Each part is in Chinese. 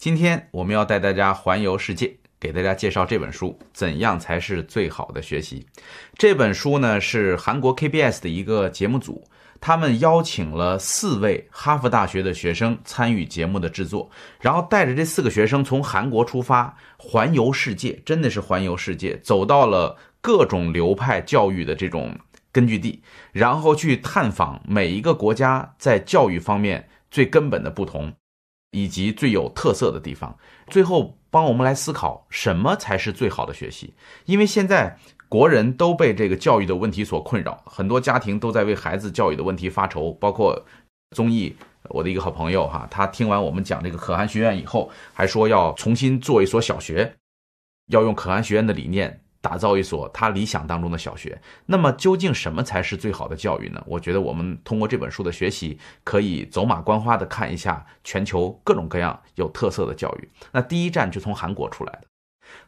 今天我们要带大家环游世界，给大家介绍这本书《怎样才是最好的学习》。这本书呢是韩国 KBS 的一个节目组，他们邀请了四位哈佛大学的学生参与节目的制作，然后带着这四个学生从韩国出发，环游世界，真的是环游世界，走到了各种流派教育的这种根据地，然后去探访每一个国家在教育方面最根本的不同。以及最有特色的地方，最后帮我们来思考什么才是最好的学习。因为现在国人都被这个教育的问题所困扰，很多家庭都在为孩子教育的问题发愁。包括综艺，我的一个好朋友哈，他听完我们讲这个可汗学院以后，还说要重新做一所小学，要用可汗学院的理念。打造一所他理想当中的小学，那么究竟什么才是最好的教育呢？我觉得我们通过这本书的学习，可以走马观花的看一下全球各种各样有特色的教育。那第一站就从韩国出来的，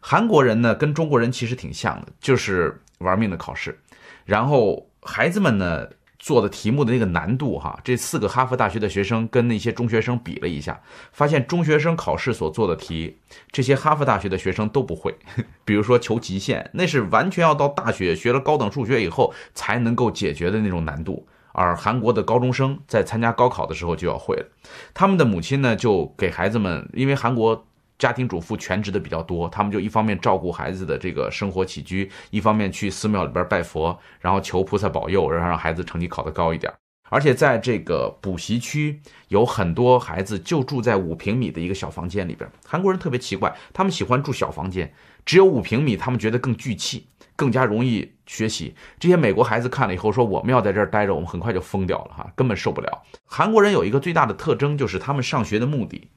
韩国人呢跟中国人其实挺像的，就是玩命的考试，然后孩子们呢。做的题目的那个难度，哈，这四个哈佛大学的学生跟那些中学生比了一下，发现中学生考试所做的题，这些哈佛大学的学生都不会。比如说求极限，那是完全要到大学学了高等数学以后才能够解决的那种难度，而韩国的高中生在参加高考的时候就要会了。他们的母亲呢，就给孩子们，因为韩国。家庭主妇全职的比较多，他们就一方面照顾孩子的这个生活起居，一方面去寺庙里边拜佛，然后求菩萨保佑，然后让孩子成绩考得高一点。而且在这个补习区，有很多孩子就住在五平米的一个小房间里边。韩国人特别奇怪，他们喜欢住小房间，只有五平米，他们觉得更聚气，更加容易学习。这些美国孩子看了以后说：“我们要在这儿待着，我们很快就疯掉了，哈，根本受不了。”韩国人有一个最大的特征，就是他们上学的目的，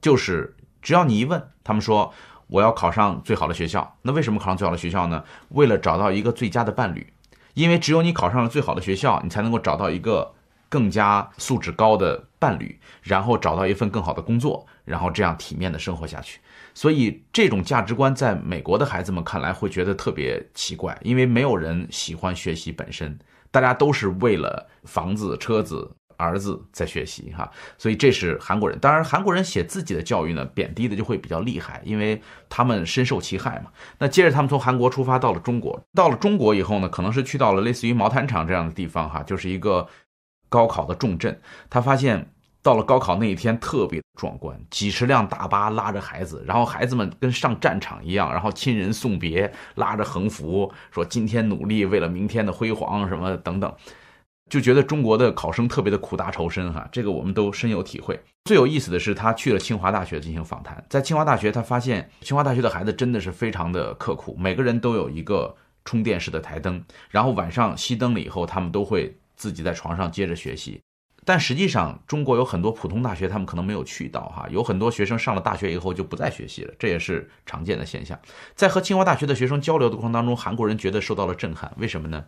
就是。只要你一问，他们说我要考上最好的学校。那为什么考上最好的学校呢？为了找到一个最佳的伴侣，因为只有你考上了最好的学校，你才能够找到一个更加素质高的伴侣，然后找到一份更好的工作，然后这样体面的生活下去。所以这种价值观在美国的孩子们看来会觉得特别奇怪，因为没有人喜欢学习本身，大家都是为了房子、车子。儿子在学习哈，所以这是韩国人。当然，韩国人写自己的教育呢，贬低的就会比较厉害，因为他们深受其害嘛。那接着他们从韩国出发到了中国，到了中国以后呢，可能是去到了类似于毛坦厂这样的地方哈，就是一个高考的重镇。他发现到了高考那一天特别壮观，几十辆大巴拉着孩子，然后孩子们跟上战场一样，然后亲人送别，拉着横幅说今天努力为了明天的辉煌什么等等。就觉得中国的考生特别的苦大仇深哈，这个我们都深有体会。最有意思的是，他去了清华大学进行访谈，在清华大学，他发现清华大学的孩子真的是非常的刻苦，每个人都有一个充电式的台灯，然后晚上熄灯了以后，他们都会自己在床上接着学习。但实际上，中国有很多普通大学，他们可能没有去到哈，有很多学生上了大学以后就不再学习了，这也是常见的现象。在和清华大学的学生交流的过程当中，韩国人觉得受到了震撼，为什么呢？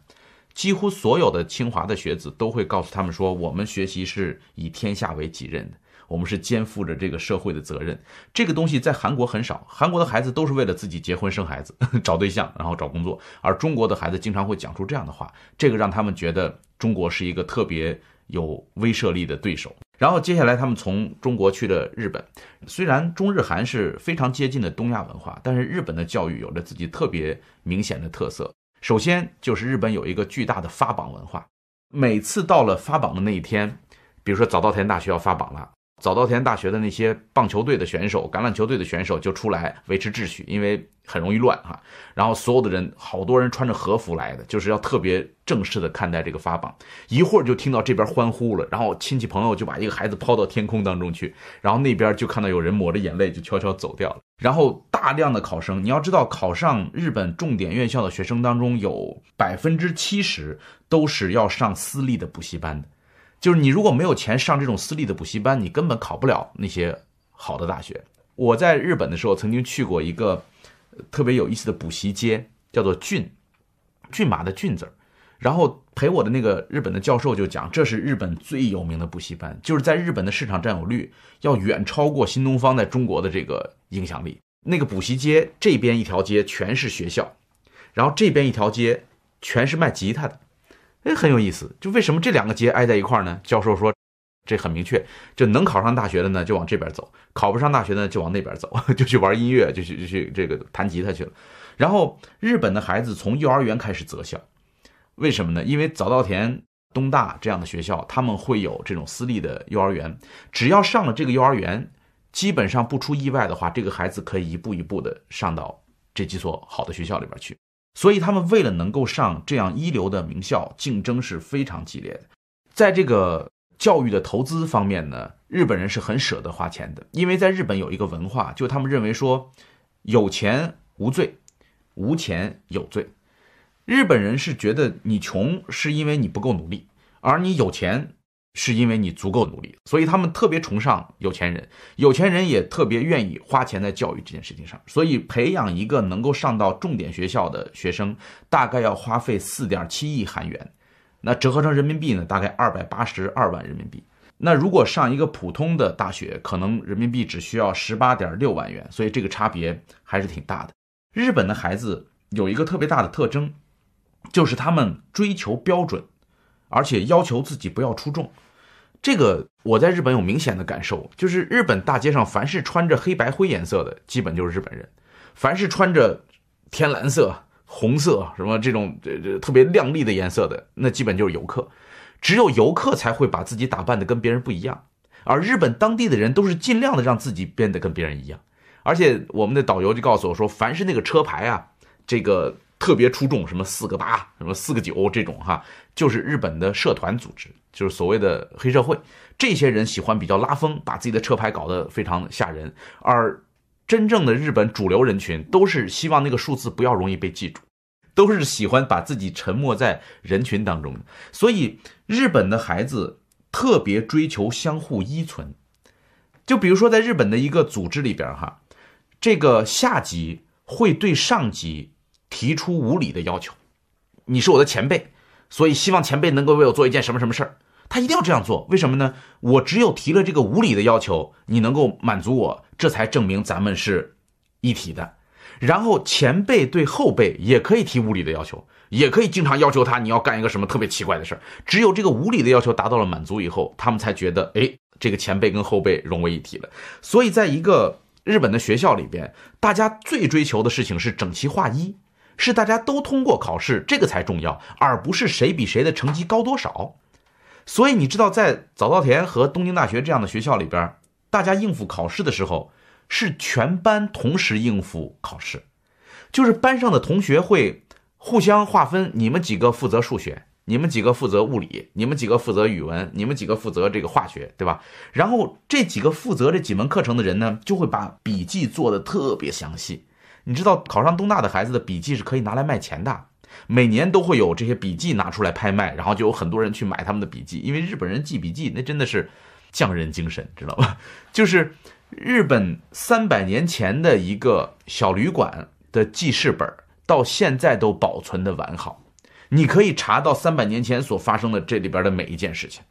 几乎所有的清华的学子都会告诉他们说：“我们学习是以天下为己任的，我们是肩负着这个社会的责任。”这个东西在韩国很少，韩国的孩子都是为了自己结婚生孩子、找对象，然后找工作，而中国的孩子经常会讲出这样的话，这个让他们觉得中国是一个特别有威慑力的对手。然后接下来他们从中国去了日本，虽然中日韩是非常接近的东亚文化，但是日本的教育有着自己特别明显的特色。首先就是日本有一个巨大的发榜文化，每次到了发榜的那一天，比如说早稻田大学要发榜了。早稻田大学的那些棒球队的选手、橄榄球队的选手就出来维持秩序，因为很容易乱哈。然后所有的人，好多人穿着和服来的，就是要特别正式的看待这个发榜。一会儿就听到这边欢呼了，然后亲戚朋友就把一个孩子抛到天空当中去，然后那边就看到有人抹着眼泪就悄悄走掉了。然后大量的考生，你要知道，考上日本重点院校的学生当中，有百分之七十都是要上私立的补习班的。就是你如果没有钱上这种私立的补习班，你根本考不了那些好的大学。我在日本的时候曾经去过一个特别有意思的补习街，叫做骏，骏马的骏字儿。然后陪我的那个日本的教授就讲，这是日本最有名的补习班，就是在日本的市场占有率要远超过新东方在中国的这个影响力。那个补习街这边一条街全是学校，然后这边一条街全是卖吉他的。哎，很有意思，就为什么这两个街挨在一块儿呢？教授说，这很明确，就能考上大学的呢就往这边走，考不上大学呢就往那边走，就去玩音乐，就去就去这个弹吉他去了。然后日本的孩子从幼儿园开始择校，为什么呢？因为早稻田、东大这样的学校，他们会有这种私立的幼儿园，只要上了这个幼儿园，基本上不出意外的话，这个孩子可以一步一步的上到这几所好的学校里边去。所以他们为了能够上这样一流的名校，竞争是非常激烈的。在这个教育的投资方面呢，日本人是很舍得花钱的，因为在日本有一个文化，就他们认为说，有钱无罪，无钱有罪。日本人是觉得你穷是因为你不够努力，而你有钱。是因为你足够努力，所以他们特别崇尚有钱人，有钱人也特别愿意花钱在教育这件事情上。所以培养一个能够上到重点学校的学生，大概要花费四点七亿韩元，那折合成人民币呢，大概二百八十二万人民币。那如果上一个普通的大学，可能人民币只需要十八点六万元，所以这个差别还是挺大的。日本的孩子有一个特别大的特征，就是他们追求标准，而且要求自己不要出众。这个我在日本有明显的感受，就是日本大街上凡是穿着黑白灰颜色的，基本就是日本人；凡是穿着天蓝色、红色什么这种这这特别亮丽的颜色的，那基本就是游客。只有游客才会把自己打扮的跟别人不一样，而日本当地的人都是尽量的让自己变得跟别人一样。而且我们的导游就告诉我说，凡是那个车牌啊，这个。特别出众，什么四个八，什么四个九这种哈，就是日本的社团组织，就是所谓的黑社会。这些人喜欢比较拉风，把自己的车牌搞得非常吓人。而真正的日本主流人群都是希望那个数字不要容易被记住，都是喜欢把自己沉没在人群当中。所以日本的孩子特别追求相互依存。就比如说在日本的一个组织里边哈，这个下级会对上级。提出无理的要求，你是我的前辈，所以希望前辈能够为我做一件什么什么事儿。他一定要这样做，为什么呢？我只有提了这个无理的要求，你能够满足我，这才证明咱们是一体的。然后前辈对后辈也可以提无理的要求，也可以经常要求他你要干一个什么特别奇怪的事儿。只有这个无理的要求达到了满足以后，他们才觉得，哎，这个前辈跟后辈融为一体了。所以，在一个日本的学校里边，大家最追求的事情是整齐划一。是大家都通过考试，这个才重要，而不是谁比谁的成绩高多少。所以你知道，在早稻田和东京大学这样的学校里边，大家应付考试的时候，是全班同时应付考试，就是班上的同学会互相划分，你们几个负责数学，你们几个负责物理，你们几个负责语文，你们几个负责这个化学，对吧？然后这几个负责这几门课程的人呢，就会把笔记做的特别详细。你知道考上东大的孩子的笔记是可以拿来卖钱的，每年都会有这些笔记拿出来拍卖，然后就有很多人去买他们的笔记，因为日本人记笔记那真的是匠人精神，知道吧？就是日本三百年前的一个小旅馆的记事本，到现在都保存的完好，你可以查到三百年前所发生的这里边的每一件事情。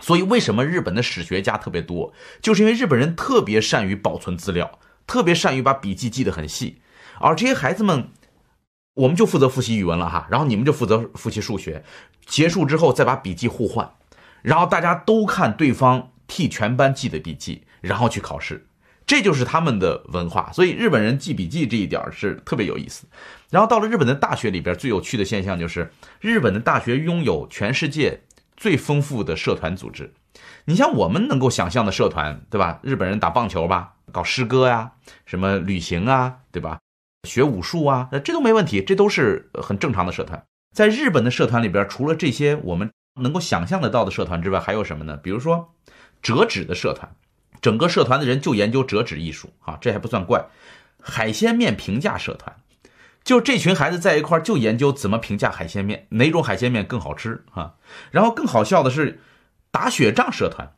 所以为什么日本的史学家特别多，就是因为日本人特别善于保存资料。特别善于把笔记记得很细，而这些孩子们，我们就负责复习语文了哈，然后你们就负责复习数学，结束之后再把笔记互换，然后大家都看对方替全班记的笔记，然后去考试，这就是他们的文化。所以日本人记笔记这一点是特别有意思。然后到了日本的大学里边，最有趣的现象就是，日本的大学拥有全世界最丰富的社团组织。你像我们能够想象的社团，对吧？日本人打棒球吧。搞诗歌呀，什么旅行啊，对吧？学武术啊，这都没问题，这都是很正常的社团。在日本的社团里边，除了这些我们能够想象得到的社团之外，还有什么呢？比如说折纸的社团，整个社团的人就研究折纸艺术啊，这还不算怪。海鲜面评价社团，就这群孩子在一块就研究怎么评价海鲜面，哪种海鲜面更好吃啊？然后更好笑的是打雪仗社团。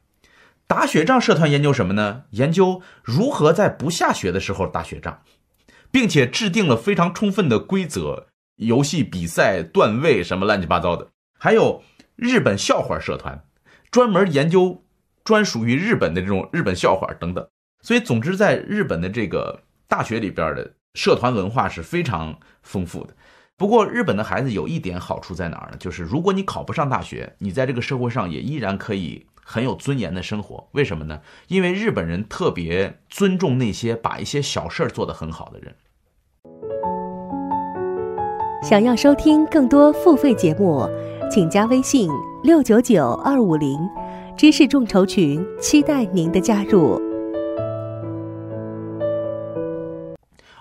打雪仗社团研究什么呢？研究如何在不下雪的时候打雪仗，并且制定了非常充分的规则、游戏比赛、段位什么乱七八糟的。还有日本笑话社团，专门研究专属于日本的这种日本笑话等等。所以，总之，在日本的这个大学里边的社团文化是非常丰富的。不过，日本的孩子有一点好处在哪儿呢？就是如果你考不上大学，你在这个社会上也依然可以。很有尊严的生活。为什么呢？因为日本人特别尊重那些把一些小事儿做得很好的人。想要收听更多付费节目，请加微信六九九二五零知识众筹群，期待您的加入。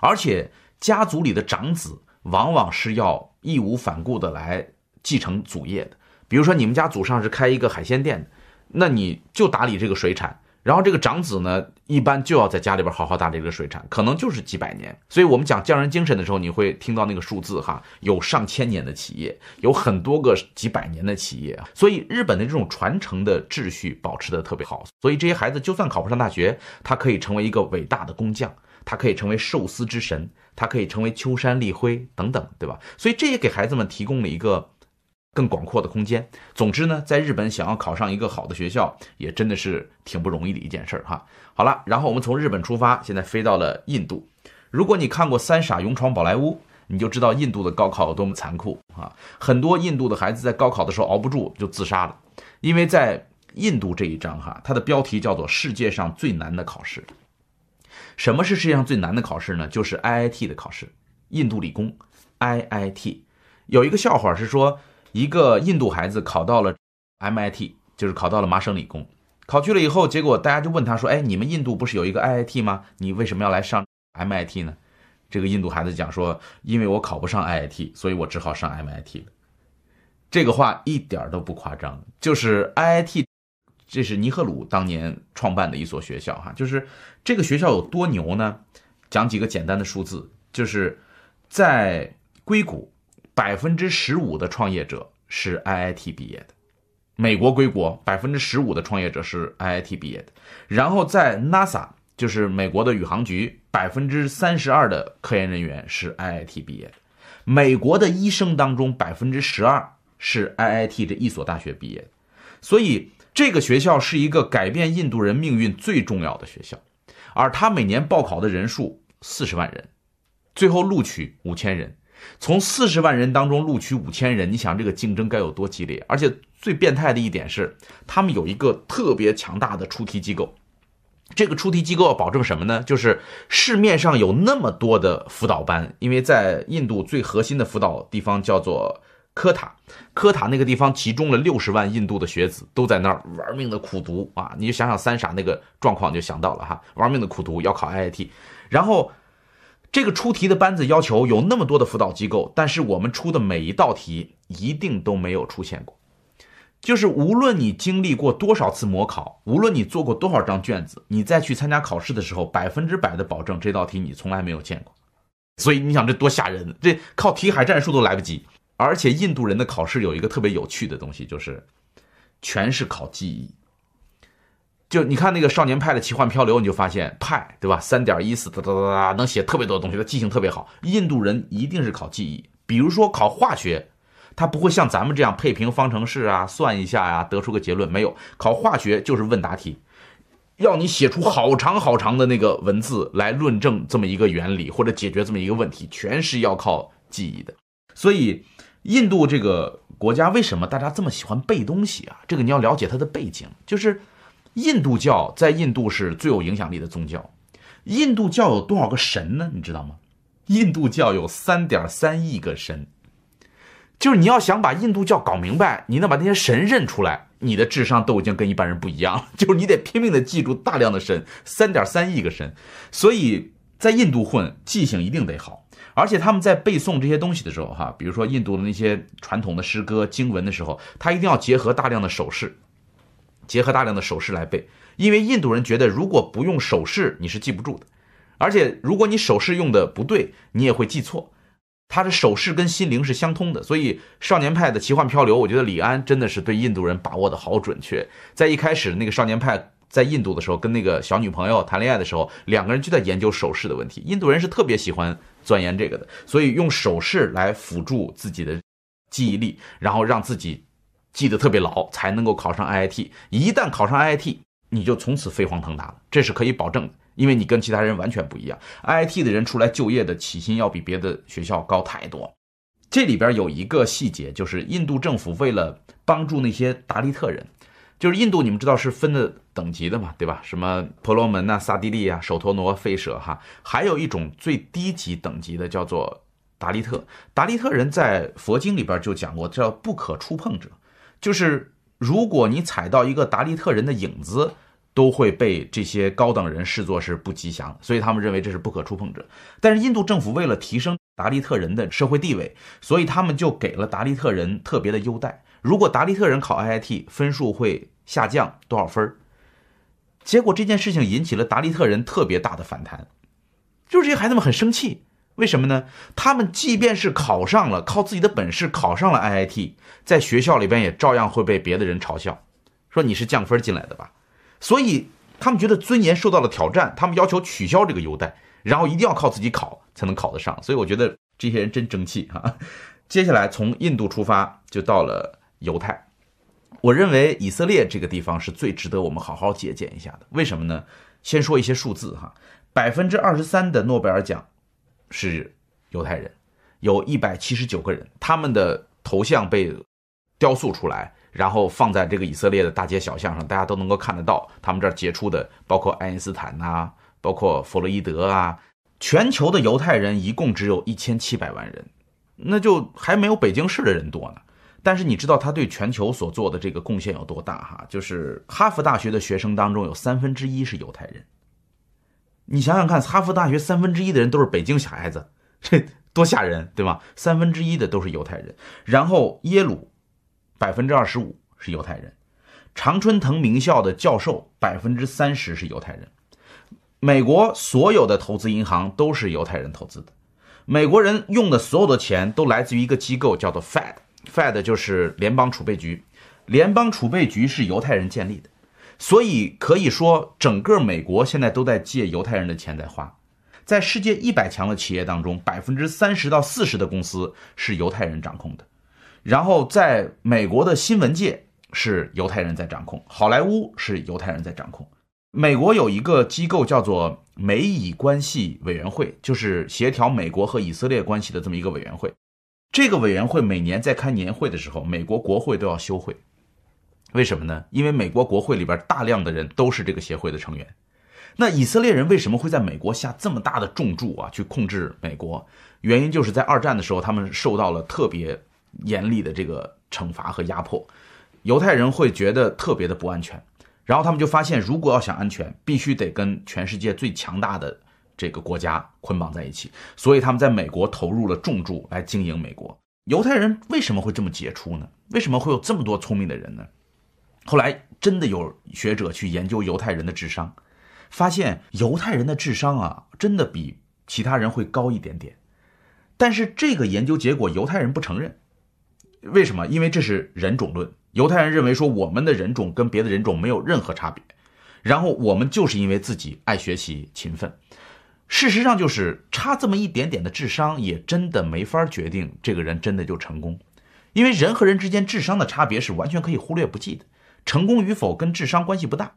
而且家族里的长子往往是要义无反顾的来继承祖业的。比如说，你们家祖上是开一个海鲜店的，那你就打理这个水产。然后这个长子呢，一般就要在家里边好好打理这个水产，可能就是几百年。所以我们讲匠人精神的时候，你会听到那个数字哈，有上千年的企业，有很多个几百年的企业。所以日本的这种传承的秩序保持的特别好。所以这些孩子就算考不上大学，他可以成为一个伟大的工匠，他可以成为寿司之神，他可以成为秋山立辉等等，对吧？所以这也给孩子们提供了一个。更广阔的空间。总之呢，在日本想要考上一个好的学校，也真的是挺不容易的一件事儿哈。好了，然后我们从日本出发，现在飞到了印度。如果你看过《三傻勇闯宝莱坞》，你就知道印度的高考有多么残酷啊！很多印度的孩子在高考的时候熬不住就自杀了，因为在印度这一章哈，它的标题叫做“世界上最难的考试”。什么是世界上最难的考试呢？就是 IIT 的考试，印度理工 IIT。有一个笑话是说。一个印度孩子考到了 MIT，就是考到了麻省理工。考去了以后，结果大家就问他说：“哎，你们印度不是有一个 IIT 吗？你为什么要来上 MIT 呢？”这个印度孩子讲说：“因为我考不上 IIT，所以我只好上 MIT 了。”这个话一点都不夸张，就是 IIT，这是尼赫鲁当年创办的一所学校哈。就是这个学校有多牛呢？讲几个简单的数字，就是在硅谷。百分之十五的创业者是 IIT 毕业的，美国归国，百分之十五的创业者是 IIT 毕业的。然后在 NASA，就是美国的宇航局，百分之三十二的科研人员是 IIT 毕业的。美国的医生当中，百分之十二是 IIT 这一所大学毕业的。所以这个学校是一个改变印度人命运最重要的学校，而他每年报考的人数四十万人，最后录取五千人。从四十万人当中录取五千人，你想这个竞争该有多激烈？而且最变态的一点是，他们有一个特别强大的出题机构。这个出题机构要保证什么呢？就是市面上有那么多的辅导班，因为在印度最核心的辅导地方叫做科塔，科塔那个地方集中了六十万印度的学子，都在那儿玩命的苦读啊！你就想想三傻那个状况，就想到了哈，玩命的苦读要考 IIT，然后。这个出题的班子要求有那么多的辅导机构，但是我们出的每一道题一定都没有出现过。就是无论你经历过多少次模考，无论你做过多少张卷子，你再去参加考试的时候，百分之百的保证这道题你从来没有见过。所以你想这多吓人？这靠题海战术都来不及。而且印度人的考试有一个特别有趣的东西，就是全是考记忆。就你看那个少年派的奇幻漂流，你就发现派对吧？三点一四哒哒哒哒，能写特别多的东西，他记性特别好。印度人一定是考记忆，比如说考化学，他不会像咱们这样配平方程式啊，算一下呀，得出个结论。没有，考化学就是问答题，要你写出好长好长的那个文字来论证这么一个原理或者解决这么一个问题，全是要靠记忆的。所以，印度这个国家为什么大家这么喜欢背东西啊？这个你要了解它的背景，就是。印度教在印度是最有影响力的宗教。印度教有多少个神呢？你知道吗？印度教有三点三亿个神。就是你要想把印度教搞明白，你能把那些神认出来，你的智商都已经跟一般人不一样了。就是你得拼命的记住大量的神，三点三亿个神。所以在印度混，记性一定得好。而且他们在背诵这些东西的时候，哈，比如说印度的那些传统的诗歌经文的时候，他一定要结合大量的手势。结合大量的手势来背，因为印度人觉得如果不用手势你是记不住的，而且如果你手势用的不对，你也会记错。他的手势跟心灵是相通的，所以少年派的奇幻漂流，我觉得李安真的是对印度人把握的好准确。在一开始那个少年派在印度的时候，跟那个小女朋友谈恋爱的时候，两个人就在研究手势的问题。印度人是特别喜欢钻研这个的，所以用手势来辅助自己的记忆力，然后让自己。记得特别牢，才能够考上 IIT。一旦考上 IIT，你就从此飞黄腾达了，这是可以保证的，因为你跟其他人完全不一样。IIT 的人出来就业的起薪要比别的学校高太多。这里边有一个细节，就是印度政府为了帮助那些达利特人，就是印度，你们知道是分的等级的嘛，对吧？什么婆罗门呐、萨蒂利啊、首陀罗、吠舍哈，还有一种最低级等级的叫做达利特。达利特人在佛经里边就讲过，叫不可触碰者，就是如果你踩到一个达利特人的影子，都会被这些高等人视作是不吉祥，所以他们认为这是不可触碰者。但是印度政府为了提升达利特人的社会地位，所以他们就给了达利特人特别的优待。如果达利特人考 IIT 分数会下降多少分结果这件事情引起了达利特人特别大的反弹，就是这些孩子们很生气。为什么呢？他们即便是考上了，靠自己的本事考上了 IIT，在学校里边也照样会被别的人嘲笑，说你是降分进来的吧。所以他们觉得尊严受到了挑战，他们要求取消这个优待，然后一定要靠自己考才能考得上。所以我觉得这些人真争气哈。接下来从印度出发，就到了。犹太，我认为以色列这个地方是最值得我们好好借鉴一下的。为什么呢？先说一些数字哈，百分之二十三的诺贝尔奖是犹太人，有一百七十九个人，他们的头像被雕塑出来，然后放在这个以色列的大街小巷上，大家都能够看得到。他们这儿杰出的包括爱因斯坦呐，包括弗洛伊德啊。全球的犹太人一共只有一千七百万人，那就还没有北京市的人多呢。但是你知道他对全球所做的这个贡献有多大哈？就是哈佛大学的学生当中有三分之一是犹太人。你想想看，哈佛大学三分之一的人都是北京小孩子，这多吓人，对吗？三分之一的都是犹太人。然后耶鲁百分之二十五是犹太人，常春藤名校的教授百分之三十是犹太人。美国所有的投资银行都是犹太人投资的，美国人用的所有的钱都来自于一个机构叫做 Fed。Fed 就是联邦储备局，联邦储备局是犹太人建立的，所以可以说整个美国现在都在借犹太人的钱在花。在世界一百强的企业当中，百分之三十到四十的公司是犹太人掌控的。然后在美国的新闻界是犹太人在掌控，好莱坞是犹太人在掌控。美国有一个机构叫做美以关系委员会，就是协调美国和以色列关系的这么一个委员会。这个委员会每年在开年会的时候，美国国会都要休会，为什么呢？因为美国国会里边大量的人都是这个协会的成员。那以色列人为什么会在美国下这么大的重注啊，去控制美国？原因就是在二战的时候，他们受到了特别严厉的这个惩罚和压迫，犹太人会觉得特别的不安全，然后他们就发现，如果要想安全，必须得跟全世界最强大的。这个国家捆绑在一起，所以他们在美国投入了重注来经营美国。犹太人为什么会这么杰出呢？为什么会有这么多聪明的人呢？后来真的有学者去研究犹太人的智商，发现犹太人的智商啊，真的比其他人会高一点点。但是这个研究结果犹太人不承认，为什么？因为这是人种论。犹太人认为说我们的人种跟别的人种没有任何差别，然后我们就是因为自己爱学习、勤奋。事实上，就是差这么一点点的智商，也真的没法决定这个人真的就成功，因为人和人之间智商的差别是完全可以忽略不计的，成功与否跟智商关系不大。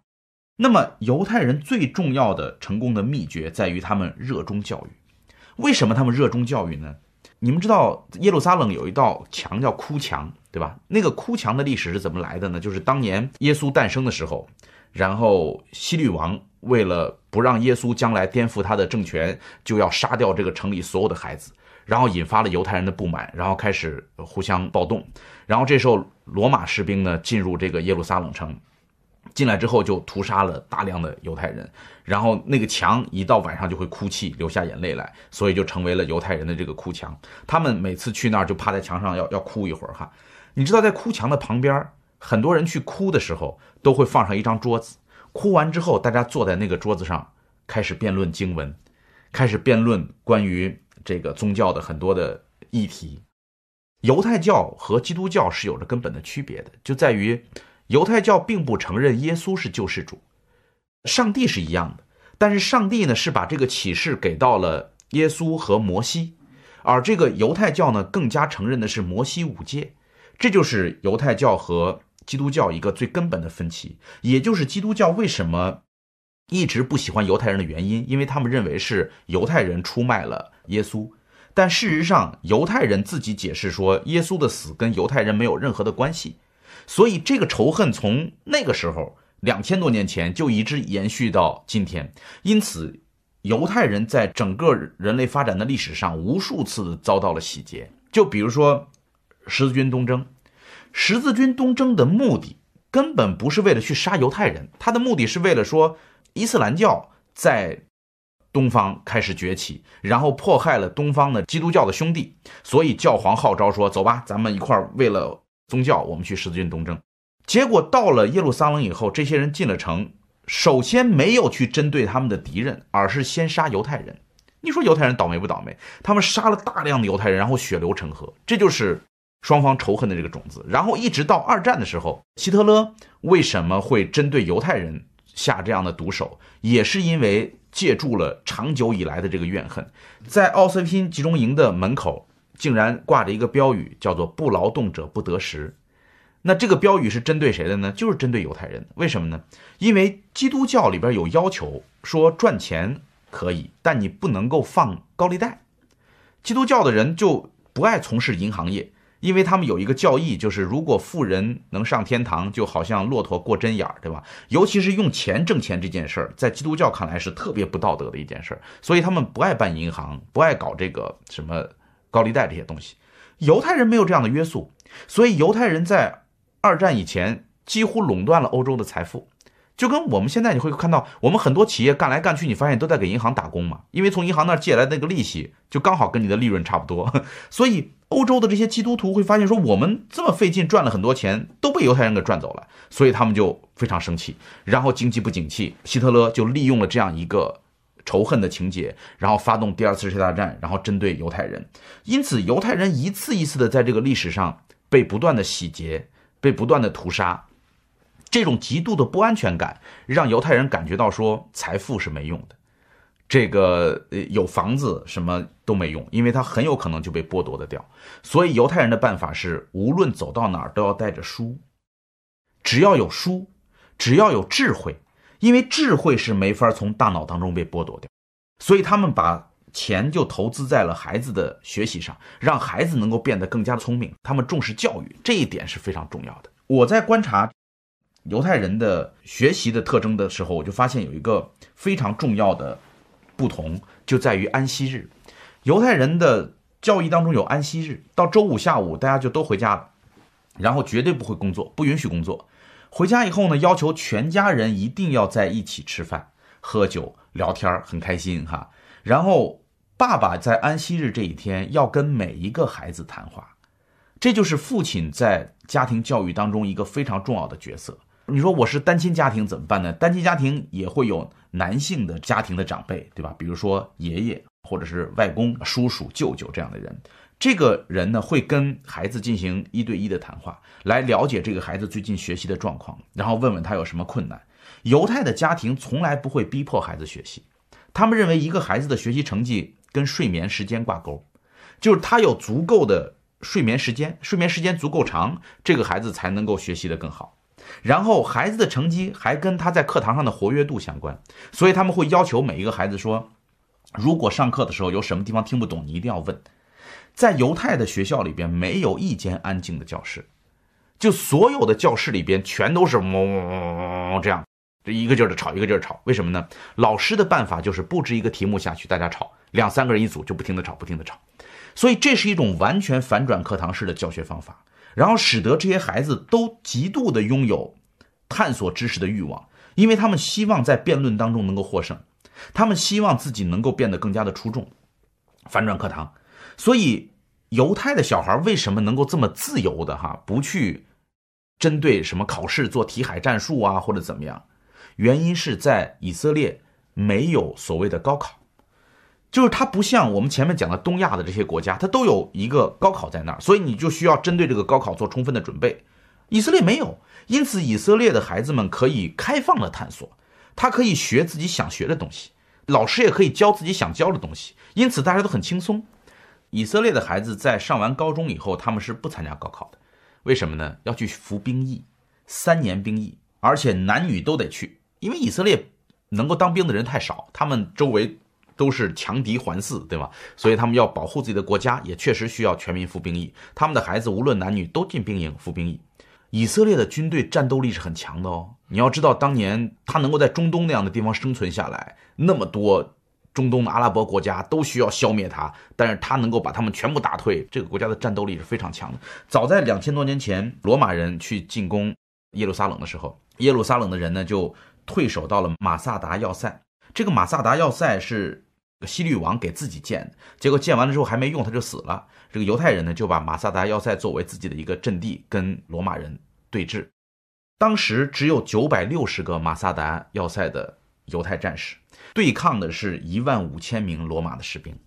那么，犹太人最重要的成功的秘诀在于他们热衷教育。为什么他们热衷教育呢？你们知道耶路撒冷有一道墙叫哭墙，对吧？那个哭墙的历史是怎么来的呢？就是当年耶稣诞生的时候，然后希律王。为了不让耶稣将来颠覆他的政权，就要杀掉这个城里所有的孩子，然后引发了犹太人的不满，然后开始互相暴动。然后这时候罗马士兵呢进入这个耶路撒冷城，进来之后就屠杀了大量的犹太人。然后那个墙一到晚上就会哭泣，流下眼泪来，所以就成为了犹太人的这个哭墙。他们每次去那儿就趴在墙上要要哭一会儿哈。你知道在哭墙的旁边，很多人去哭的时候都会放上一张桌子。哭完之后，大家坐在那个桌子上，开始辩论经文，开始辩论关于这个宗教的很多的议题。犹太教和基督教是有着根本的区别的，就在于犹太教并不承认耶稣是救世主，上帝是一样的，但是上帝呢是把这个启示给到了耶稣和摩西，而这个犹太教呢更加承认的是摩西五诫，这就是犹太教和。基督教一个最根本的分歧，也就是基督教为什么一直不喜欢犹太人的原因，因为他们认为是犹太人出卖了耶稣。但事实上，犹太人自己解释说，耶稣的死跟犹太人没有任何的关系。所以这个仇恨从那个时候两千多年前就一直延续到今天。因此，犹太人在整个人类发展的历史上无数次遭到了洗劫。就比如说十字军东征，十字军东征的目的根本不是为了去杀犹太人，他的目的是为了说伊斯兰教在。东方开始崛起，然后迫害了东方的基督教的兄弟，所以教皇号召说：“走吧，咱们一块儿为了宗教，我们去十字军东征。”结果到了耶路撒冷以后，这些人进了城，首先没有去针对他们的敌人，而是先杀犹太人。你说犹太人倒霉不倒霉？他们杀了大量的犹太人，然后血流成河，这就是双方仇恨的这个种子。然后一直到二战的时候，希特勒为什么会针对犹太人下这样的毒手，也是因为。借助了长久以来的这个怨恨，在奥斯汀集中营的门口竟然挂着一个标语，叫做“不劳动者不得食”。那这个标语是针对谁的呢？就是针对犹太人。为什么呢？因为基督教里边有要求，说赚钱可以，但你不能够放高利贷。基督教的人就不爱从事银行业。因为他们有一个教义，就是如果富人能上天堂，就好像骆驼过针眼儿，对吧？尤其是用钱挣钱这件事儿，在基督教看来是特别不道德的一件事儿，所以他们不爱办银行，不爱搞这个什么高利贷这些东西。犹太人没有这样的约束，所以犹太人在二战以前几乎垄断了欧洲的财富。就跟我们现在你会看到，我们很多企业干来干去，你发现都在给银行打工嘛，因为从银行那儿借来的那个利息就刚好跟你的利润差不多。所以欧洲的这些基督徒会发现说，我们这么费劲赚了很多钱，都被犹太人给赚走了，所以他们就非常生气。然后经济不景气，希特勒就利用了这样一个仇恨的情节，然后发动第二次世界大战，然后针对犹太人。因此，犹太人一次一次的在这个历史上被不断的洗劫，被不断的屠杀。这种极度的不安全感，让犹太人感觉到说财富是没用的，这个呃有房子什么都没用，因为他很有可能就被剥夺的掉。所以犹太人的办法是，无论走到哪儿都要带着书，只要有书，只要有智慧，因为智慧是没法从大脑当中被剥夺掉。所以他们把钱就投资在了孩子的学习上，让孩子能够变得更加聪明。他们重视教育，这一点是非常重要的。我在观察。犹太人的学习的特征的时候，我就发现有一个非常重要的不同，就在于安息日。犹太人的教义当中有安息日，到周五下午大家就都回家了，然后绝对不会工作，不允许工作。回家以后呢，要求全家人一定要在一起吃饭、喝酒、聊天，很开心哈。然后爸爸在安息日这一天要跟每一个孩子谈话，这就是父亲在家庭教育当中一个非常重要的角色。你说我是单亲家庭怎么办呢？单亲家庭也会有男性的家庭的长辈，对吧？比如说爷爷或者是外公、叔叔、舅舅这样的人。这个人呢，会跟孩子进行一对一的谈话，来了解这个孩子最近学习的状况，然后问问他有什么困难。犹太的家庭从来不会逼迫孩子学习，他们认为一个孩子的学习成绩跟睡眠时间挂钩，就是他有足够的睡眠时间，睡眠时间足够长，这个孩子才能够学习的更好。然后孩子的成绩还跟他在课堂上的活跃度相关，所以他们会要求每一个孩子说，如果上课的时候有什么地方听不懂，你一定要问。在犹太的学校里边，没有一间安静的教室，就所有的教室里边全都是嗡嗡嗡嗡这样，这一个劲儿的吵，一个劲儿吵。为什么呢？老师的办法就是布置一个题目下去，大家吵，两三个人一组就不停的吵，不停的吵。所以这是一种完全反转课堂式的教学方法。然后使得这些孩子都极度的拥有探索知识的欲望，因为他们希望在辩论当中能够获胜，他们希望自己能够变得更加的出众。反转课堂，所以犹太的小孩为什么能够这么自由的哈，不去针对什么考试做题海战术啊或者怎么样？原因是在以色列没有所谓的高考。就是它不像我们前面讲的东亚的这些国家，它都有一个高考在那儿，所以你就需要针对这个高考做充分的准备。以色列没有，因此以色列的孩子们可以开放的探索，他可以学自己想学的东西，老师也可以教自己想教的东西，因此大家都很轻松。以色列的孩子在上完高中以后，他们是不参加高考的，为什么呢？要去服兵役，三年兵役，而且男女都得去，因为以色列能够当兵的人太少，他们周围。都是强敌环伺，对吧？所以他们要保护自己的国家，也确实需要全民服兵役。他们的孩子无论男女都进兵营服兵役。以色列的军队战斗力是很强的哦。你要知道，当年他能够在中东那样的地方生存下来，那么多中东的阿拉伯国家都需要消灭他，但是他能够把他们全部打退，这个国家的战斗力是非常强的。早在两千多年前，罗马人去进攻耶路撒冷的时候，耶路撒冷的人呢就退守到了马萨达要塞。这个马萨达要塞是西律王给自己建的，结果建完了之后还没用，他就死了。这个犹太人呢就把马萨达要塞作为自己的一个阵地，跟罗马人对峙。当时只有九百六十个马萨达要塞的犹太战士，对抗的是一万五千名罗马的士兵，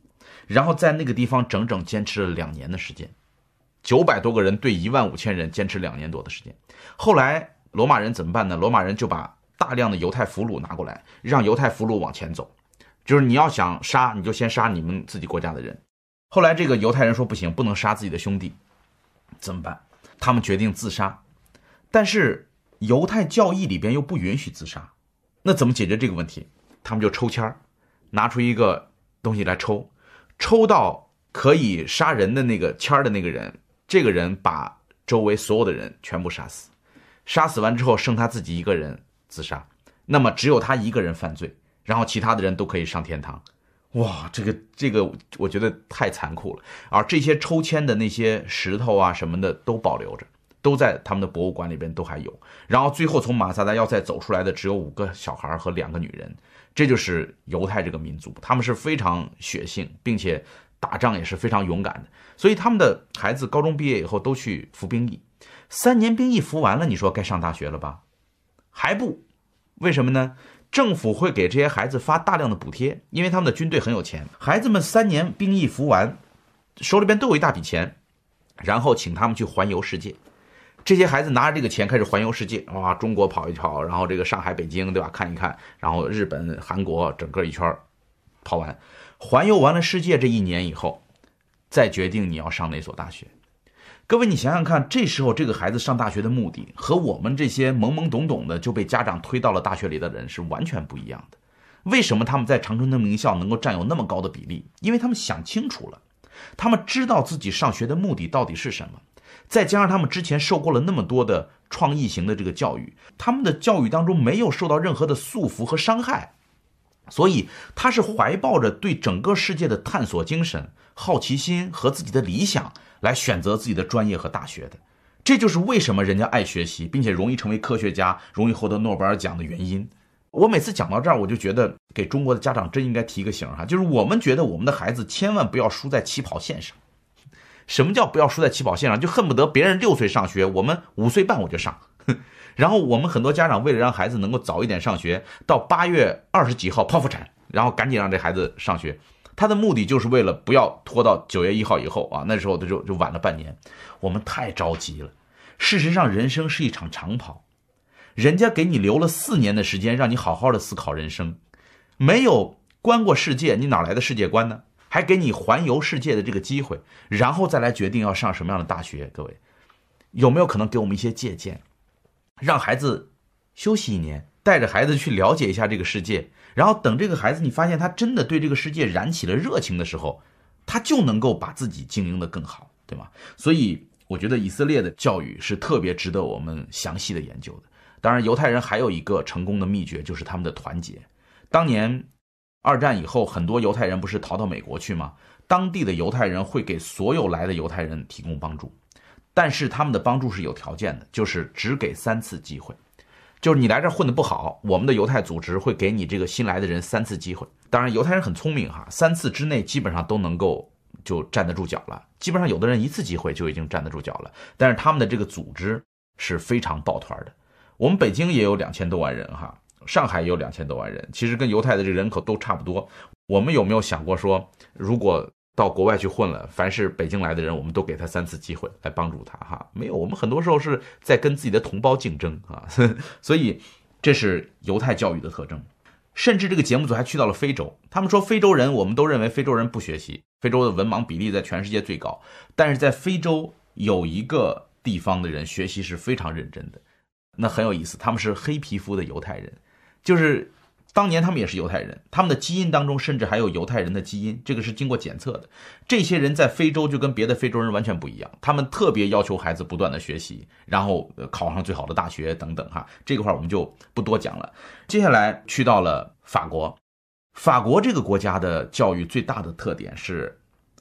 然后在那个地方整整坚持了两年的时间。九百多个人对一万五千人，坚持两年多的时间。后来罗马人怎么办呢？罗马人就把大量的犹太俘虏拿过来，让犹太俘虏往前走，就是你要想杀，你就先杀你们自己国家的人。后来这个犹太人说不行，不能杀自己的兄弟，怎么办？他们决定自杀，但是犹太教义里边又不允许自杀，那怎么解决这个问题？他们就抽签儿，拿出一个东西来抽，抽到可以杀人的那个签儿的那个人，这个人把周围所有的人全部杀死，杀死完之后剩他自己一个人自杀，那么只有他一个人犯罪，然后其他的人都可以上天堂。哇，这个这个，我觉得太残酷了。而这些抽签的那些石头啊什么的都保留着，都在他们的博物馆里边都还有。然后最后从马萨达要塞走出来的只有五个小孩和两个女人，这就是犹太这个民族，他们是非常血性，并且打仗也是非常勇敢的。所以他们的孩子高中毕业以后都去服兵役，三年兵役服完了，你说该上大学了吧？还不，为什么呢？政府会给这些孩子发大量的补贴，因为他们的军队很有钱。孩子们三年兵役服完，手里边都有一大笔钱，然后请他们去环游世界。这些孩子拿着这个钱开始环游世界，哇，中国跑一跑，然后这个上海、北京，对吧？看一看，然后日本、韩国整个一圈跑完，环游完了世界这一年以后，再决定你要上哪所大学。各位，你想想看，这时候这个孩子上大学的目的和我们这些懵懵懂懂的就被家长推到了大学里的人是完全不一样的。为什么他们在长春藤名校能够占有那么高的比例？因为他们想清楚了，他们知道自己上学的目的到底是什么，再加上他们之前受过了那么多的创意型的这个教育，他们的教育当中没有受到任何的束缚和伤害，所以他是怀抱着对整个世界的探索精神、好奇心和自己的理想。来选择自己的专业和大学的，这就是为什么人家爱学习，并且容易成为科学家，容易获得诺贝尔奖的原因。我每次讲到这儿，我就觉得给中国的家长真应该提个醒哈，就是我们觉得我们的孩子千万不要输在起跑线上。什么叫不要输在起跑线上？就恨不得别人六岁上学，我们五岁半我就上。然后我们很多家长为了让孩子能够早一点上学，到八月二十几号剖腹产，然后赶紧让这孩子上学。他的目的就是为了不要拖到九月一号以后啊，那时候他就就晚了半年。我们太着急了。事实上，人生是一场长跑，人家给你留了四年的时间，让你好好的思考人生。没有观过世界，你哪来的世界观呢？还给你环游世界的这个机会，然后再来决定要上什么样的大学。各位，有没有可能给我们一些借鉴，让孩子休息一年，带着孩子去了解一下这个世界？然后等这个孩子，你发现他真的对这个世界燃起了热情的时候，他就能够把自己经营的更好，对吗？所以我觉得以色列的教育是特别值得我们详细的研究的。当然，犹太人还有一个成功的秘诀，就是他们的团结。当年二战以后，很多犹太人不是逃到美国去吗？当地的犹太人会给所有来的犹太人提供帮助，但是他们的帮助是有条件的，就是只给三次机会。就是你来这混的不好，我们的犹太组织会给你这个新来的人三次机会。当然，犹太人很聪明哈，三次之内基本上都能够就站得住脚了。基本上有的人一次机会就已经站得住脚了。但是他们的这个组织是非常抱团的。我们北京也有两千多万人哈，上海也有两千多万人，其实跟犹太的这人口都差不多。我们有没有想过说，如果？到国外去混了，凡是北京来的人，我们都给他三次机会来帮助他哈。没有，我们很多时候是在跟自己的同胞竞争啊。所以，这是犹太教育的特征。甚至这个节目组还去到了非洲，他们说非洲人，我们都认为非洲人不学习，非洲的文盲比例在全世界最高。但是在非洲有一个地方的人学习是非常认真的，那很有意思，他们是黑皮肤的犹太人，就是。当年他们也是犹太人，他们的基因当中甚至还有犹太人的基因，这个是经过检测的。这些人在非洲就跟别的非洲人完全不一样，他们特别要求孩子不断的学习，然后考上最好的大学等等哈。这个块我们就不多讲了。接下来去到了法国，法国这个国家的教育最大的特点是，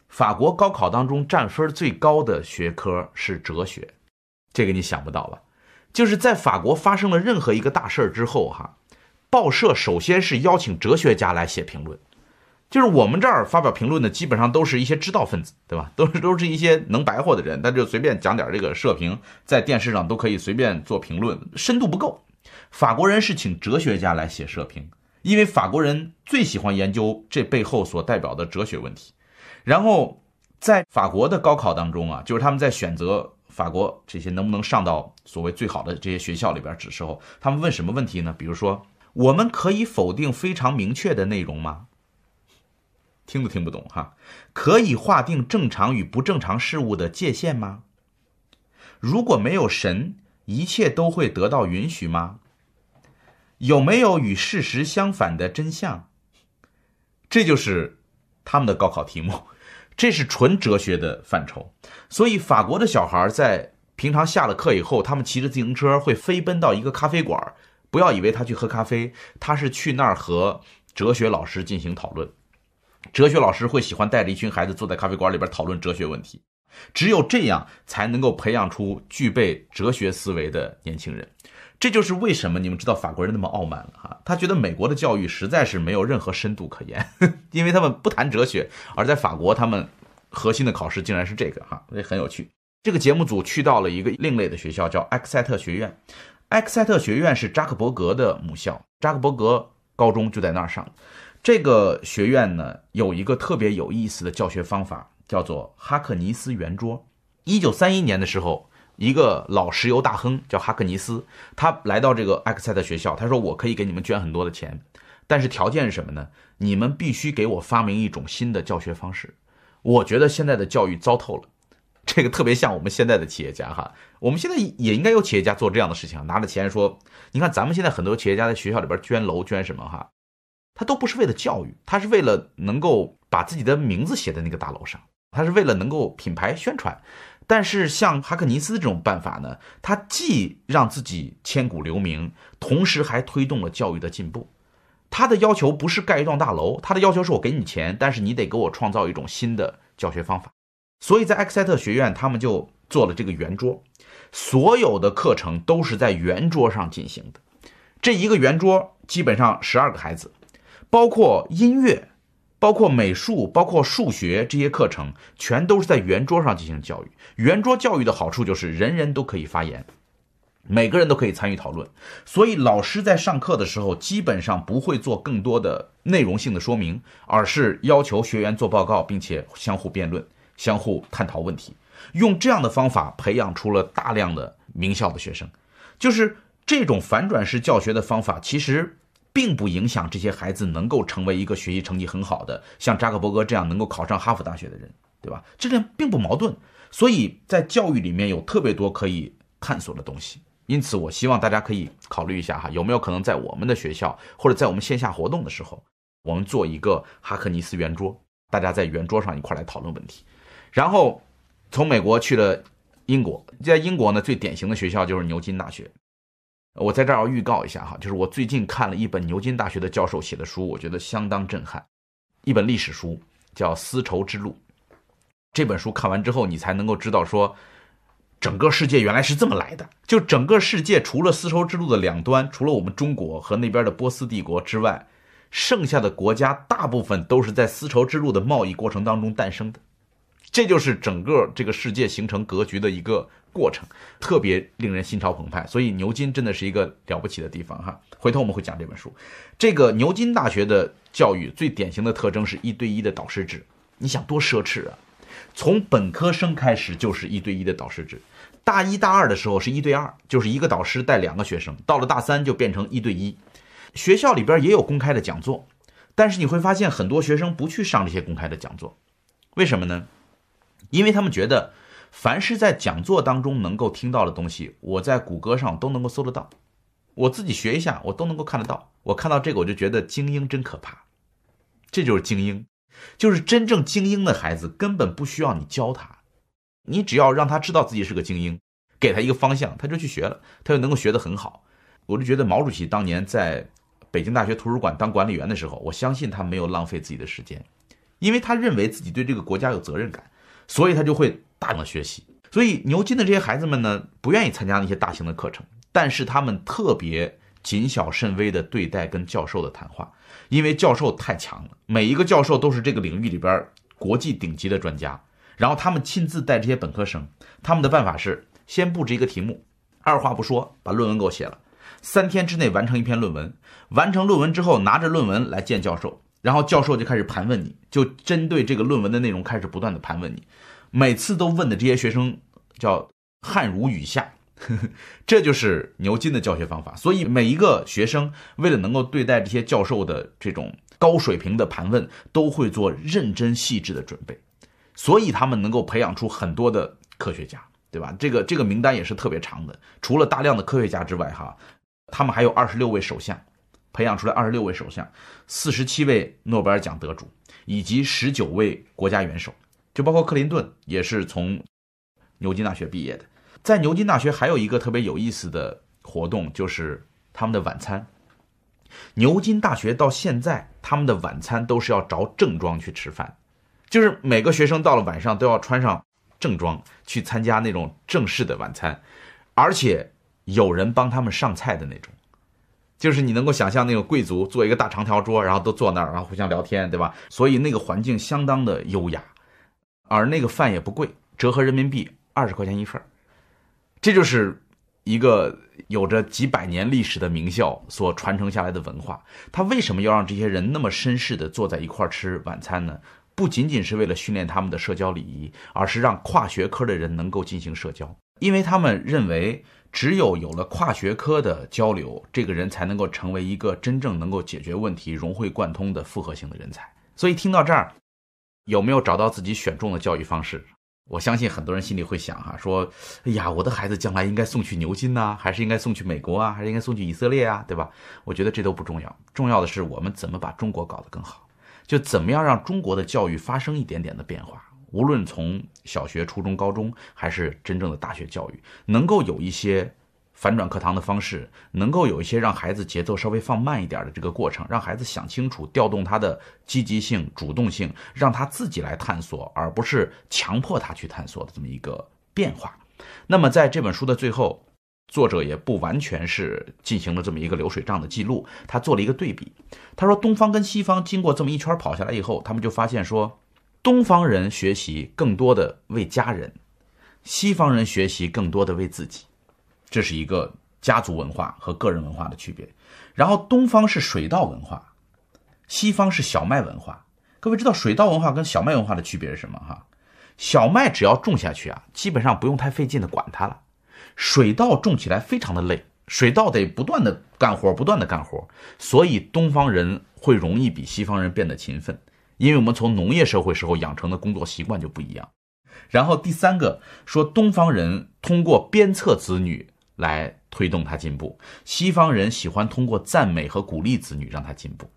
法国高考当中占分最高的学科是哲学，这个你想不到吧？就是在法国发生了任何一个大事儿之后哈。报社首先是邀请哲学家来写评论，就是我们这儿发表评论的基本上都是一些知道分子，对吧？都是都是一些能白活的人，他就随便讲点这个社评，在电视上都可以随便做评论，深度不够。法国人是请哲学家来写社评，因为法国人最喜欢研究这背后所代表的哲学问题。然后在法国的高考当中啊，就是他们在选择法国这些能不能上到所谓最好的这些学校里边的时候，他们问什么问题呢？比如说。我们可以否定非常明确的内容吗？听都听不懂哈。可以划定正常与不正常事物的界限吗？如果没有神，一切都会得到允许吗？有没有与事实相反的真相？这就是他们的高考题目，这是纯哲学的范畴。所以法国的小孩在平常下了课以后，他们骑着自行车会飞奔到一个咖啡馆。不要以为他去喝咖啡，他是去那儿和哲学老师进行讨论。哲学老师会喜欢带着一群孩子坐在咖啡馆里边讨论哲学问题，只有这样才能够培养出具备哲学思维的年轻人。这就是为什么你们知道法国人那么傲慢了哈？他觉得美国的教育实在是没有任何深度可言，因为他们不谈哲学，而在法国他们核心的考试竟然是这个哈，这很有趣。这个节目组去到了一个另类的学校，叫埃克塞特学院。埃克塞特学院是扎克伯格的母校，扎克伯格高中就在那儿上。这个学院呢，有一个特别有意思的教学方法，叫做哈克尼斯圆桌。一九三一年的时候，一个老石油大亨叫哈克尼斯，他来到这个埃克塞特学校，他说：“我可以给你们捐很多的钱，但是条件是什么呢？你们必须给我发明一种新的教学方式。我觉得现在的教育糟透了。”这个特别像我们现在的企业家哈，我们现在也应该有企业家做这样的事情，拿着钱说，你看咱们现在很多企业家在学校里边捐楼捐什么哈，他都不是为了教育，他是为了能够把自己的名字写在那个大楼上，他是为了能够品牌宣传。但是像哈克尼斯这种办法呢，他既让自己千古留名，同时还推动了教育的进步。他的要求不是盖一幢大楼，他的要求是我给你钱，但是你得给我创造一种新的教学方法。所以在埃克塞特学院，他们就做了这个圆桌，所有的课程都是在圆桌上进行的。这一个圆桌基本上十二个孩子，包括音乐、包括美术、包括数学这些课程，全都是在圆桌上进行教育。圆桌教育的好处就是人人都可以发言，每个人都可以参与讨论。所以老师在上课的时候，基本上不会做更多的内容性的说明，而是要求学员做报告，并且相互辩论。相互探讨问题，用这样的方法培养出了大量的名校的学生。就是这种反转式教学的方法，其实并不影响这些孩子能够成为一个学习成绩很好的，像扎克伯格这样能够考上哈佛大学的人，对吧？这点并不矛盾。所以在教育里面有特别多可以探索的东西。因此，我希望大家可以考虑一下哈，有没有可能在我们的学校或者在我们线下活动的时候，我们做一个哈克尼斯圆桌，大家在圆桌上一块来讨论问题。然后，从美国去了英国，在英国呢，最典型的学校就是牛津大学。我在这儿要预告一下哈，就是我最近看了一本牛津大学的教授写的书，我觉得相当震撼，一本历史书叫《丝绸之路》。这本书看完之后，你才能够知道说，整个世界原来是这么来的。就整个世界除了丝绸之路的两端，除了我们中国和那边的波斯帝国之外，剩下的国家大部分都是在丝绸之路的贸易过程当中诞生的。这就是整个这个世界形成格局的一个过程，特别令人心潮澎湃。所以牛津真的是一个了不起的地方哈。回头我们会讲这本书。这个牛津大学的教育最典型的特征是一对一的导师制。你想多奢侈啊？从本科生开始就是一对一的导师制，大一大二的时候是一对二，就是一个导师带两个学生。到了大三就变成一对一。学校里边也有公开的讲座，但是你会发现很多学生不去上这些公开的讲座，为什么呢？因为他们觉得，凡是在讲座当中能够听到的东西，我在谷歌上都能够搜得到。我自己学一下，我都能够看得到。我看到这个，我就觉得精英真可怕。这就是精英，就是真正精英的孩子，根本不需要你教他，你只要让他知道自己是个精英，给他一个方向，他就去学了，他就能够学得很好。我就觉得毛主席当年在北京大学图书馆当管理员的时候，我相信他没有浪费自己的时间，因为他认为自己对这个国家有责任感，所以他就会大量的学习。所以牛津的这些孩子们呢，不愿意参加那些大型的课程，但是他们特别谨小慎微的对待跟教授的谈话，因为教授太强了，每一个教授都是这个领域里边国际顶级的专家，然后他们亲自带这些本科生，他们的办法是先布置一个题目，二话不说把论文给我写了，三天之内完成一篇论文，完成论文之后拿着论文来见教授，然后教授就开始盘问你，就针对这个论文的内容开始不断的盘问你。每次都问的这些学生叫汗如雨下，这就是牛津的教学方法。所以每一个学生为了能够对待这些教授的这种高水平的盘问，都会做认真细致的准备，所以他们能够培养出很多的科学家，对吧？这个这个名单也是特别长的。除了大量的科学家之外，哈，他们还有二十六位首相，培养出来二十六位首相，四十七位诺贝尔奖得主，以及十九位国家元首。就包括克林顿也是从牛津大学毕业的，在牛津大学还有一个特别有意思的活动，就是他们的晚餐。牛津大学到现在，他们的晚餐都是要着正装去吃饭，就是每个学生到了晚上都要穿上正装去参加那种正式的晚餐，而且有人帮他们上菜的那种，就是你能够想象那种贵族坐一个大长条桌，然后都坐那儿，然后互相聊天，对吧？所以那个环境相当的优雅。而那个饭也不贵，折合人民币二十块钱一份儿这就是一个有着几百年历史的名校所传承下来的文化。他为什么要让这些人那么绅士的坐在一块儿吃晚餐呢？不仅仅是为了训练他们的社交礼仪，而是让跨学科的人能够进行社交，因为他们认为只有有了跨学科的交流，这个人才能够成为一个真正能够解决问题、融会贯通的复合型的人才。所以听到这儿。有没有找到自己选中的教育方式？我相信很多人心里会想哈，说，哎呀，我的孩子将来应该送去牛津呐，还是应该送去美国啊，还是应该送去以色列啊，对吧？我觉得这都不重要，重要的是我们怎么把中国搞得更好，就怎么样让中国的教育发生一点点的变化，无论从小学、初中、高中，还是真正的大学教育，能够有一些。反转课堂的方式，能够有一些让孩子节奏稍微放慢一点的这个过程，让孩子想清楚，调动他的积极性、主动性，让他自己来探索，而不是强迫他去探索的这么一个变化。那么在这本书的最后，作者也不完全是进行了这么一个流水账的记录，他做了一个对比。他说，东方跟西方经过这么一圈跑下来以后，他们就发现说，东方人学习更多的为家人，西方人学习更多的为自己。这是一个家族文化和个人文化的区别，然后东方是水稻文化，西方是小麦文化。各位知道水稻文化跟小麦文化的区别是什么？哈，小麦只要种下去啊，基本上不用太费劲的管它了。水稻种起来非常的累，水稻得不断的干活，不断的干活，所以东方人会容易比西方人变得勤奋，因为我们从农业社会时候养成的工作习惯就不一样。然后第三个说，东方人通过鞭策子女。来推动他进步。西方人喜欢通过赞美和鼓励子女让他进步，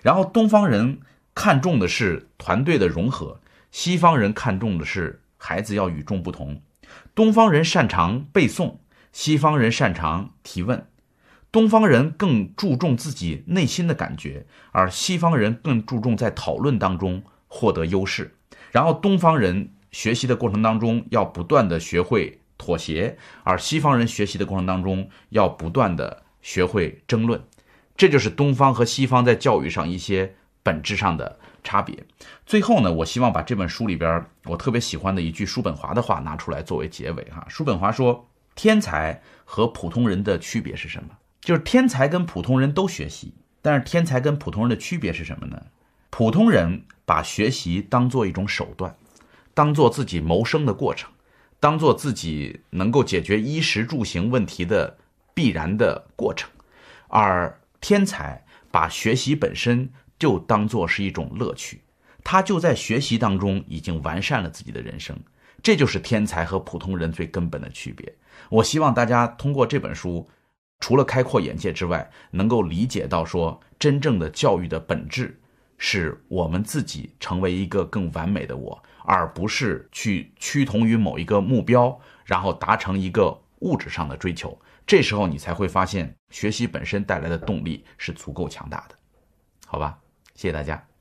然后东方人看重的是团队的融合，西方人看重的是孩子要与众不同。东方人擅长背诵，西方人擅长提问。东方人更注重自己内心的感觉，而西方人更注重在讨论当中获得优势。然后东方人学习的过程当中要不断的学会。妥协，而西方人学习的过程当中要不断的学会争论，这就是东方和西方在教育上一些本质上的差别。最后呢，我希望把这本书里边我特别喜欢的一句叔本华的话拿出来作为结尾哈。叔本华说：“天才和普通人的区别是什么？就是天才跟普通人都学习，但是天才跟普通人的区别是什么呢？普通人把学习当做一种手段，当做自己谋生的过程。”当做自己能够解决衣食住行问题的必然的过程，而天才把学习本身就当做是一种乐趣，他就在学习当中已经完善了自己的人生，这就是天才和普通人最根本的区别。我希望大家通过这本书，除了开阔眼界之外，能够理解到说，真正的教育的本质是我们自己成为一个更完美的我，而不是去趋同于某一个目标，然后达成一个物质上的追求。这时候你才会发现，学习本身带来的动力是足够强大的，好吧？谢谢大家。